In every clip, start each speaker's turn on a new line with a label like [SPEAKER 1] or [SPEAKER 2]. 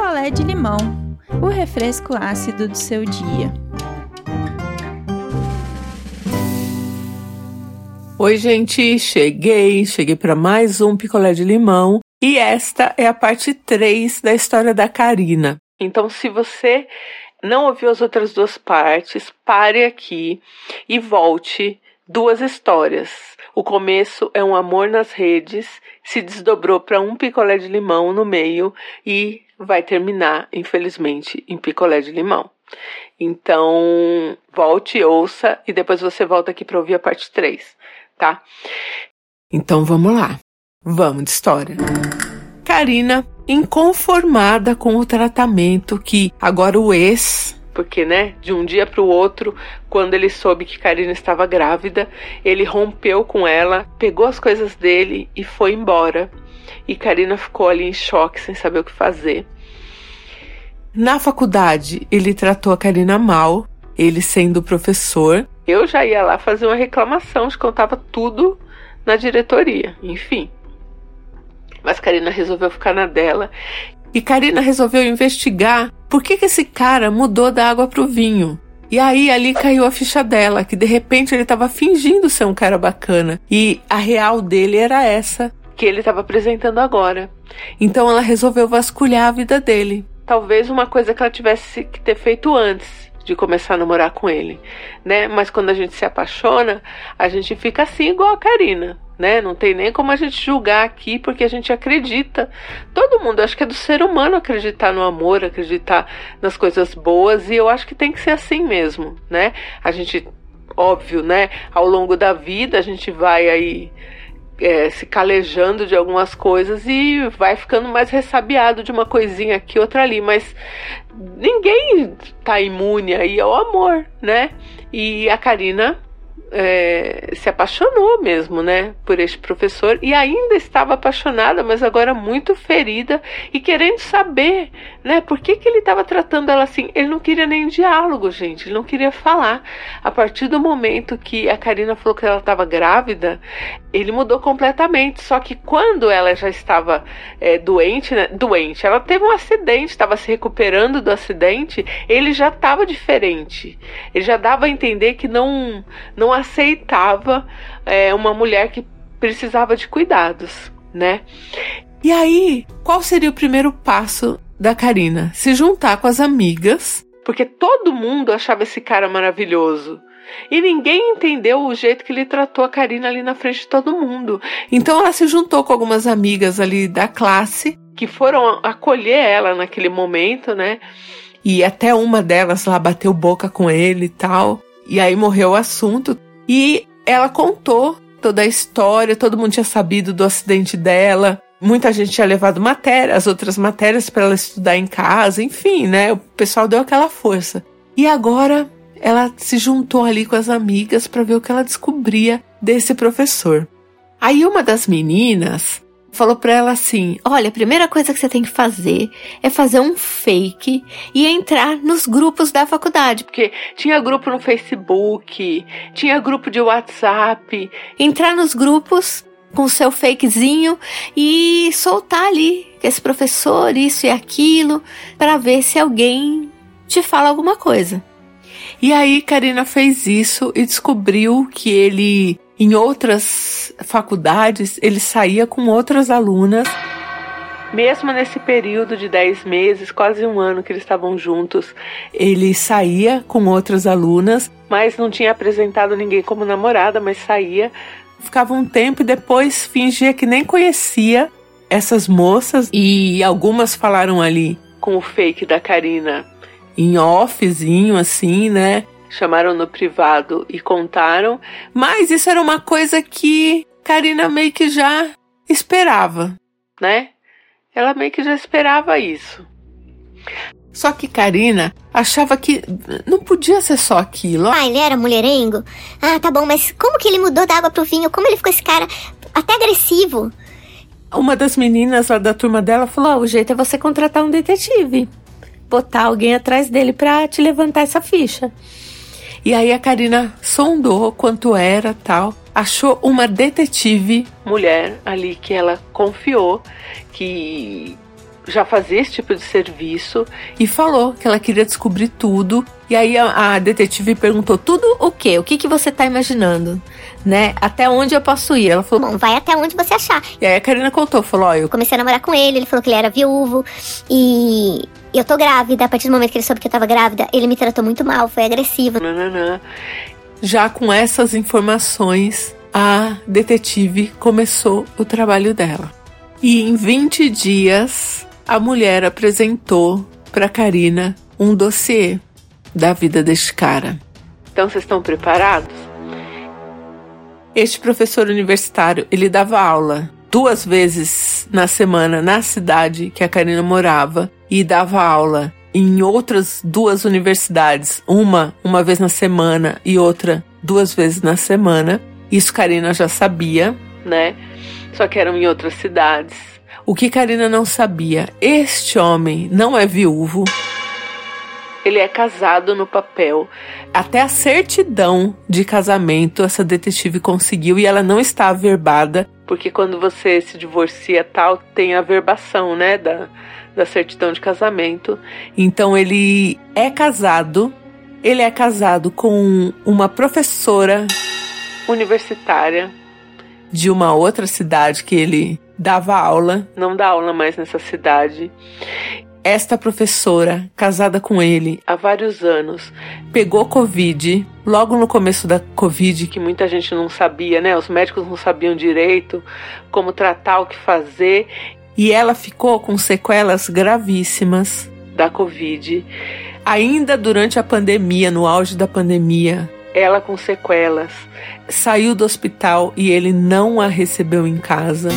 [SPEAKER 1] picolé de limão, o refresco ácido do seu dia.
[SPEAKER 2] Oi, gente, cheguei, cheguei para mais um picolé de limão e esta é a parte 3 da história da Karina. Então, se você não ouviu as outras duas partes, pare aqui e volte duas histórias. O começo é um amor nas redes, se desdobrou para um picolé de limão no meio e vai terminar, infelizmente, em picolé de limão. Então, volte, ouça e depois você volta aqui para ouvir a parte 3, tá? Então vamos lá. Vamos de história. Karina, inconformada com o tratamento que agora o ex porque, né, de um dia para o outro, quando ele soube que Karina estava grávida, ele rompeu com ela, pegou as coisas dele e foi embora. E Karina ficou ali em choque, sem saber o que fazer. Na faculdade, ele tratou a Karina mal, ele sendo professor. Eu já ia lá fazer uma reclamação de contava tudo na diretoria, enfim. Mas Karina resolveu ficar na dela. E Karina resolveu investigar por que, que esse cara mudou da água pro vinho. E aí ali caiu a ficha dela, que de repente ele estava fingindo ser um cara bacana. E a real dele era essa que ele estava apresentando agora. Então ela resolveu vasculhar a vida dele talvez uma coisa que ela tivesse que ter feito antes de começar a namorar com ele, né? Mas quando a gente se apaixona, a gente fica assim igual a Karina, né? Não tem nem como a gente julgar aqui porque a gente acredita. Todo mundo, acho que é do ser humano acreditar no amor, acreditar nas coisas boas e eu acho que tem que ser assim mesmo, né? A gente óbvio, né? Ao longo da vida a gente vai aí é, se calejando de algumas coisas e vai ficando mais ressabiado de uma coisinha aqui, outra ali, mas ninguém tá imune aí ao amor, né? E a Karina é, se apaixonou mesmo, né, por este professor e ainda estava apaixonada, mas agora muito ferida e querendo saber, né, por que, que ele estava tratando ela assim. Ele não queria nem diálogo, gente, ele não queria falar. A partir do momento que a Karina falou que ela estava grávida, ele mudou completamente. Só que quando ela já estava é, doente, né, doente, ela teve um acidente, estava se recuperando do acidente, ele já estava diferente. Ele já dava a entender que não não aceitava é, uma mulher que precisava de cuidados, né? E aí, qual seria o primeiro passo da Karina? Se juntar com as amigas, porque todo mundo achava esse cara maravilhoso. E ninguém entendeu o jeito que ele tratou a Karina ali na frente de todo mundo. Então ela se juntou com algumas amigas ali da classe que foram acolher ela naquele momento, né? E até uma delas lá bateu boca com ele e tal. E aí morreu o assunto. E ela contou toda a história, todo mundo tinha sabido do acidente dela. Muita gente tinha levado matéria, as outras matérias para ela estudar em casa, enfim, né? O pessoal deu aquela força. E agora ela se juntou ali com as amigas para ver o que ela descobria desse professor. Aí uma das meninas falou para ela assim: Olha, a primeira coisa que você tem que fazer é fazer um fake e entrar nos grupos da faculdade. Porque tinha grupo no Facebook, tinha grupo de WhatsApp. Entrar nos grupos com seu fakezinho e soltar ali esse professor, isso e aquilo, para ver se alguém te fala alguma coisa. E aí Karina fez isso e descobriu que ele em outras faculdades, ele saía com outras alunas. Mesmo nesse período de 10 meses, quase um ano que eles estavam juntos, ele saía com outras alunas, mas não tinha apresentado ninguém como namorada, mas saía. Ficava um tempo e depois fingia que nem conhecia essas moças e algumas falaram ali com o fake da Karina em offzinho assim, né? Chamaram no privado e contaram, mas isso era uma coisa que Karina meio que já esperava, né? Ela meio que já esperava isso. Só que Karina achava que não podia ser só aquilo.
[SPEAKER 3] Ah, ele era mulherengo? Ah, tá bom, mas como que ele mudou da água pro vinho? Como ele ficou esse cara até agressivo?
[SPEAKER 2] Uma das meninas lá da turma dela falou: oh, o jeito é você contratar um detetive. Botar alguém atrás dele pra te levantar essa ficha. E aí a Karina sondou quanto era tal. Achou uma detetive mulher ali que ela confiou, que já fazia esse tipo de serviço e falou que ela queria descobrir tudo. E aí a, a detetive perguntou: tudo o quê? O que, que você tá imaginando? Né? Até onde eu posso ir? Ela falou:
[SPEAKER 3] Bom, vai até onde você achar.
[SPEAKER 2] E aí a Karina contou: falou, ó, eu
[SPEAKER 3] Comecei a namorar com ele, ele falou que ele era viúvo e eu tô grávida. A partir do momento que ele soube que eu tava grávida, ele me tratou muito mal, foi agressivo.
[SPEAKER 2] Nananã. Já com essas informações, a detetive começou o trabalho dela. E em 20 dias, a mulher apresentou para Karina um dossiê da vida deste cara. Então vocês estão preparados? Este professor universitário, ele dava aula duas vezes na semana na cidade que a Karina morava e dava aula em outras duas universidades, uma uma vez na semana e outra duas vezes na semana. Isso Karina já sabia, né? Só que eram em outras cidades. O que Karina não sabia, este homem não é viúvo. Ele é casado no papel. Até a certidão de casamento essa detetive conseguiu e ela não está averbada, porque quando você se divorcia tal, tem a verbação, né, da, da certidão de casamento. Então ele é casado, ele é casado com uma professora universitária de uma outra cidade que ele dava aula, não dá aula mais nessa cidade. Esta professora, casada com ele há vários anos, pegou Covid logo no começo da Covid, que muita gente não sabia, né? Os médicos não sabiam direito como tratar, o que fazer, e ela ficou com sequelas gravíssimas da Covid. Ainda durante a pandemia, no auge da pandemia, ela com sequelas, saiu do hospital e ele não a recebeu em casa.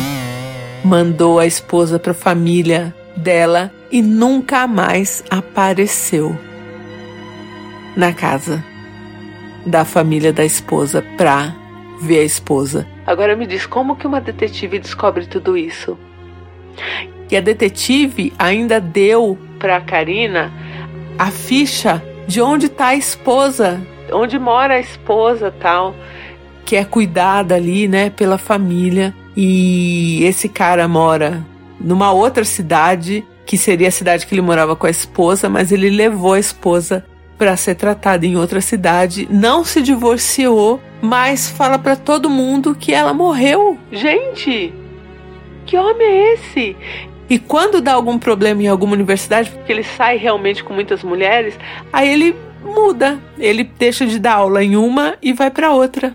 [SPEAKER 2] Mandou a esposa para a família dela e nunca mais apareceu na casa da família da esposa pra ver a esposa. Agora me diz como que uma detetive descobre tudo isso? E a detetive ainda deu para Karina a ficha de onde tá a esposa, onde mora a esposa, tal, que é cuidada ali, né, pela família. E esse cara mora numa outra cidade, que seria a cidade que ele morava com a esposa, mas ele levou a esposa para ser tratada em outra cidade, não se divorciou, mas fala para todo mundo que ela morreu. Gente, que homem é esse? E quando dá algum problema em alguma universidade, porque ele sai realmente com muitas mulheres, aí ele muda, ele deixa de dar aula em uma e vai para outra.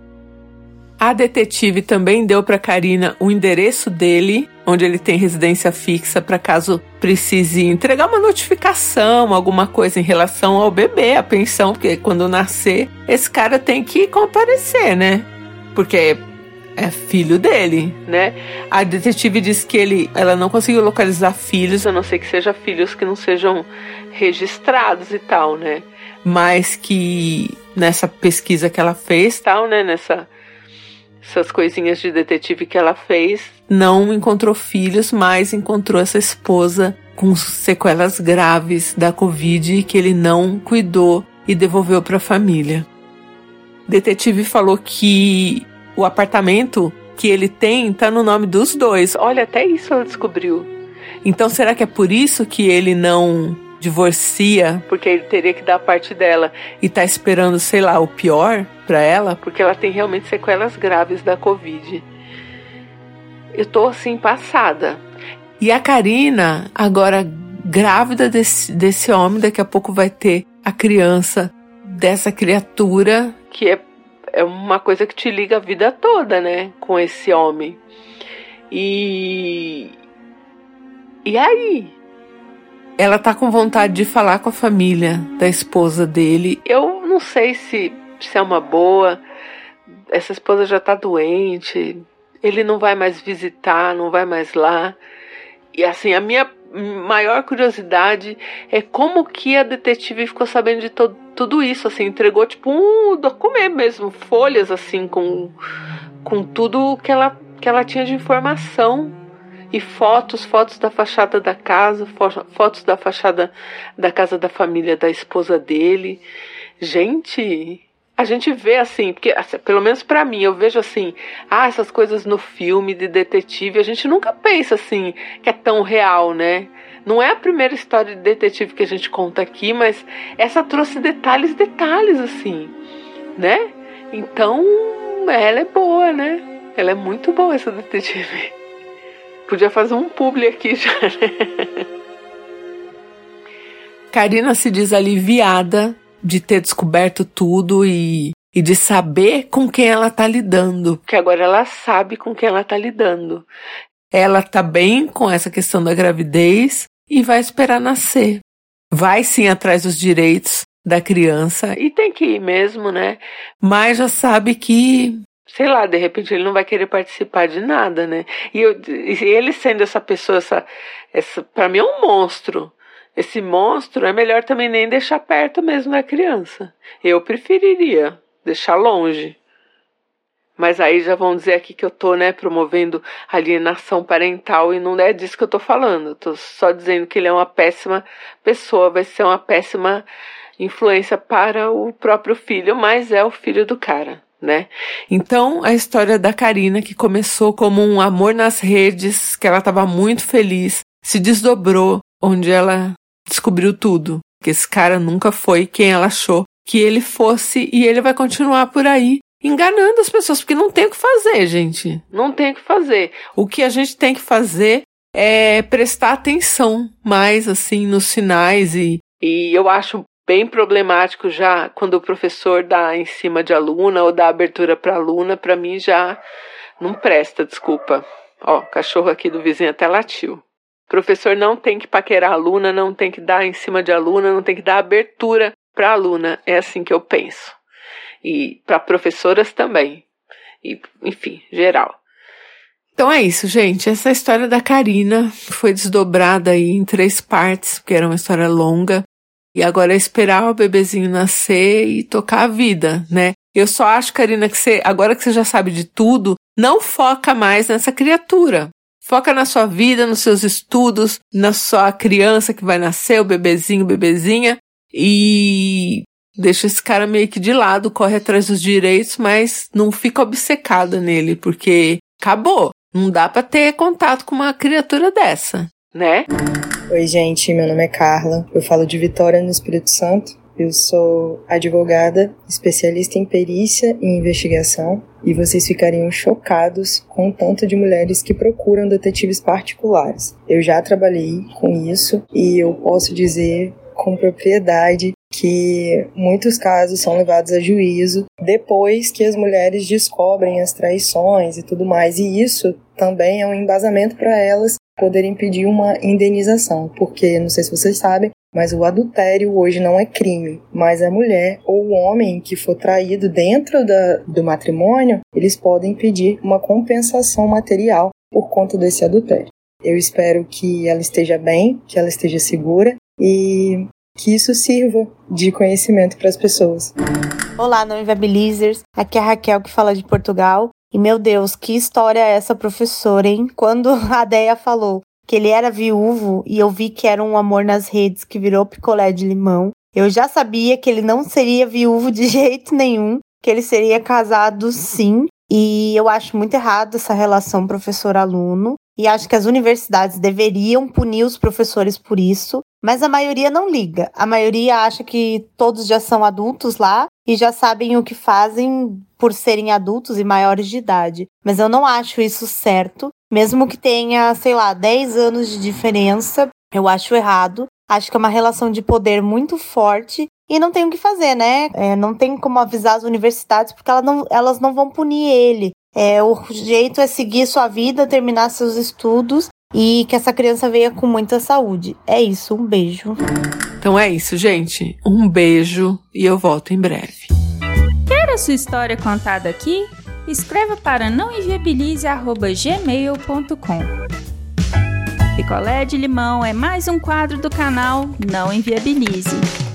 [SPEAKER 2] A detetive também deu para Karina o endereço dele, onde ele tem residência fixa, para caso precise entregar uma notificação, alguma coisa em relação ao bebê, a pensão, porque quando nascer, esse cara tem que comparecer, né? Porque é filho dele, né? A detetive disse que ele, ela não conseguiu localizar filhos, a não ser que sejam filhos que não sejam registrados e tal, né? Mas que nessa pesquisa que ela fez, tal, né? Nessa essas coisinhas de detetive que ela fez, não encontrou filhos, mas encontrou essa esposa com sequelas graves da Covid que ele não cuidou e devolveu para a família. Detetive falou que o apartamento que ele tem tá no nome dos dois. Olha, até isso ela descobriu. Então será que é por isso que ele não divorcia, porque ele teria que dar a parte dela e tá esperando, sei lá, o pior para ela, porque ela tem realmente sequelas graves da Covid. Eu tô assim passada. E a Karina, agora grávida desse, desse homem, daqui a pouco vai ter a criança dessa criatura, que é, é uma coisa que te liga a vida toda, né? Com esse homem. E. E aí? Ela tá com vontade de falar com a família da esposa dele. Eu não sei se, se é uma boa. Essa esposa já tá doente. Ele não vai mais visitar, não vai mais lá. E assim, a minha maior curiosidade é como que a detetive ficou sabendo de to tudo isso, assim, entregou tipo um documento mesmo, folhas assim com com tudo que ela que ela tinha de informação e fotos, fotos da fachada da casa, fotos da fachada da casa da família da esposa dele. Gente, a gente vê assim, porque assim, pelo menos para mim, eu vejo assim, ah, essas coisas no filme de detetive, a gente nunca pensa assim que é tão real, né? Não é a primeira história de detetive que a gente conta aqui, mas essa trouxe detalhes, detalhes assim, né? Então, ela é boa, né? Ela é muito boa essa detetive. Podia fazer um publi aqui já, né? Karina se diz aliviada de ter descoberto tudo e, e de saber com quem ela tá lidando. Porque agora ela sabe com quem ela tá lidando. Ela tá bem com essa questão da gravidez e vai esperar nascer. Vai sim atrás dos direitos da criança e tem que ir mesmo, né? Mas já sabe que, sei lá, de repente ele não vai querer participar de nada, né? E, eu, e ele sendo essa pessoa, essa, essa para mim é um monstro esse monstro é melhor também nem deixar perto mesmo da criança. Eu preferiria deixar longe. Mas aí já vão dizer aqui que eu tô, né, promovendo alienação parental e não é disso que eu tô falando. Eu tô só dizendo que ele é uma péssima pessoa, vai ser uma péssima influência para o próprio filho, mas é o filho do cara, né? Então, a história da Karina, que começou como um amor nas redes, que ela estava muito feliz, se desdobrou, onde ela descobriu tudo. Que esse cara nunca foi quem ela achou que ele fosse e ele vai continuar por aí enganando as pessoas, porque não tem o que fazer, gente. Não tem o que fazer. O que a gente tem que fazer é prestar atenção mais assim nos sinais e, e eu acho bem problemático já quando o professor dá em cima de aluna ou dá abertura para aluna, para mim já não presta, desculpa. Ó, cachorro aqui do vizinho até latiu. Professor não tem que paquerar aluna, não tem que dar em cima de aluna, não tem que dar abertura para aluna. É assim que eu penso. E para professoras também. E, enfim, geral. Então é isso, gente. Essa história da Karina foi desdobrada aí em três partes, porque era uma história longa. E agora é esperar o bebezinho nascer e tocar a vida, né? Eu só acho, Karina, que você, agora que você já sabe de tudo, não foca mais nessa criatura. Foca na sua vida, nos seus estudos, na sua criança que vai nascer, o bebezinho, bebezinha, e deixa esse cara meio que de lado, corre atrás dos direitos, mas não fica obcecada nele, porque acabou. Não dá para ter contato com uma criatura dessa, né?
[SPEAKER 4] Oi, gente, meu nome é Carla. Eu falo de Vitória no Espírito Santo. Eu sou advogada, especialista em perícia e investigação, e vocês ficariam chocados com o tanto de mulheres que procuram detetives particulares. Eu já trabalhei com isso e eu posso dizer com propriedade que muitos casos são levados a juízo depois que as mulheres descobrem as traições e tudo mais, e isso também é um embasamento para elas poderem pedir uma indenização, porque não sei se vocês sabem, mas o adultério hoje não é crime, mas a mulher ou o homem que for traído dentro da, do matrimônio, eles podem pedir uma compensação material por conta desse adultério. Eu espero que ela esteja bem, que ela esteja segura e que isso sirva de conhecimento para as pessoas.
[SPEAKER 5] Olá, não inviabilizers. Aqui é a Raquel que fala de Portugal. E meu Deus, que história é essa, professora, hein? Quando a Deia falou que ele era viúvo e eu vi que era um amor nas redes que virou picolé de limão. Eu já sabia que ele não seria viúvo de jeito nenhum, que ele seria casado sim. E eu acho muito errado essa relação professor-aluno. E acho que as universidades deveriam punir os professores por isso. Mas a maioria não liga. A maioria acha que todos já são adultos lá e já sabem o que fazem por serem adultos e maiores de idade. Mas eu não acho isso certo. Mesmo que tenha, sei lá, 10 anos de diferença, eu acho errado. Acho que é uma relação de poder muito forte e não tem o que fazer, né? É, não tem como avisar as universidades porque elas não, elas não vão punir ele. É, o jeito é seguir sua vida, terminar seus estudos e que essa criança venha com muita saúde. É isso, um beijo.
[SPEAKER 2] Então é isso, gente. Um beijo e eu volto em breve.
[SPEAKER 1] Quer a sua história contada aqui? escreva para nãoenviabilize.gmail.com. Picolé de limão é mais um quadro do canal Não Enviabilize.